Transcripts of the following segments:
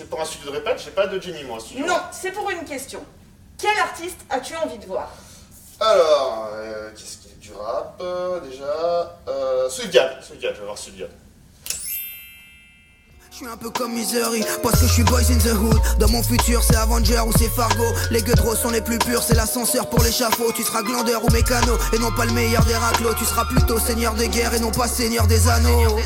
c'est pour un studio de répète, j'ai pas de Jenny moi. studio. Non, c'est pour une question. Quel artiste as-tu envie de voir? Alors, euh, qu'est-ce qu'il y a du rap euh, déjà? Euh, Sudgap, Sudgap, je vais voir Sudgap. Je suis un peu comme Misery, parce que je suis boys in the hood. Dans mon futur, c'est Avenger ou c'est Fargo. Les gueudros sont les plus purs, c'est l'ascenseur pour l'échafaud. Tu seras glandeur ou mécano, et non pas le meilleur des raclos. Tu seras plutôt seigneur de guerre et non pas seigneur des anneaux.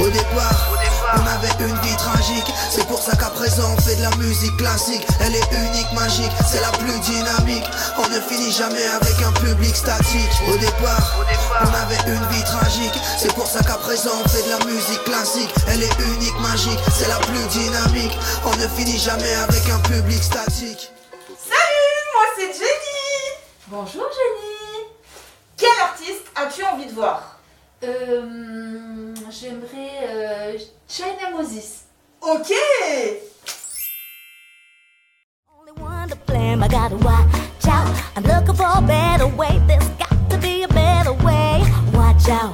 Au départ, on avait une vie tragique. C'est pour ça qu'à présent on fait de la musique classique. Elle est unique, magique, c'est la plus dynamique. On ne finit jamais avec un public statique. Au départ, on avait une vie tragique. C'est pour ça qu'à présent on fait de la musique classique. Elle est unique, magique, c'est la plus dynamique. On ne finit jamais avec un public statique. Salut, moi c'est Jenny. Bonjour Jenny. Quel artiste as-tu envie de voir? Euh, J'aimerais euh, China Moses. Ok. Only one to blame, I gotta watch out. I'm looking for a better way. There's got to be a better way. Watch out.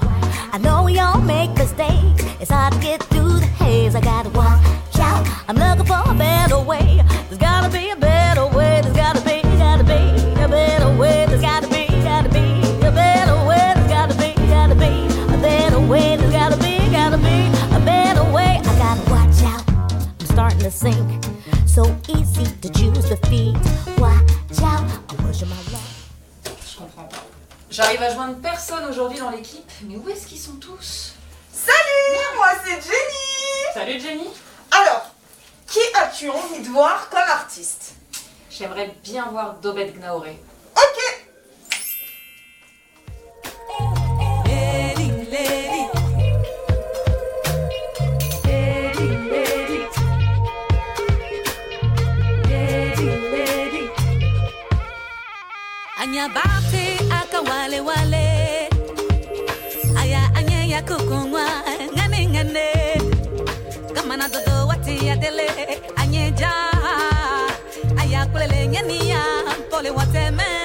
Starting to sink. So easy to choose the feet. Watch out. I'm pushing my luck. Je comprends pas. J'arrive à joindre personne aujourd'hui dans l'équipe, mais où est-ce qu'ils sont tous? Salut, moi c'est Jenny. Salut Jenny. Alors, qui as-tu envie de voir comme artiste? J'aimerais bien voir Dobet Gnaoré. Ok. anyabate akawalewale aya anyeya kukungwa ngane ngane kamana dodo wati yadele anyeja. Aya kulele nyenia pole wateme.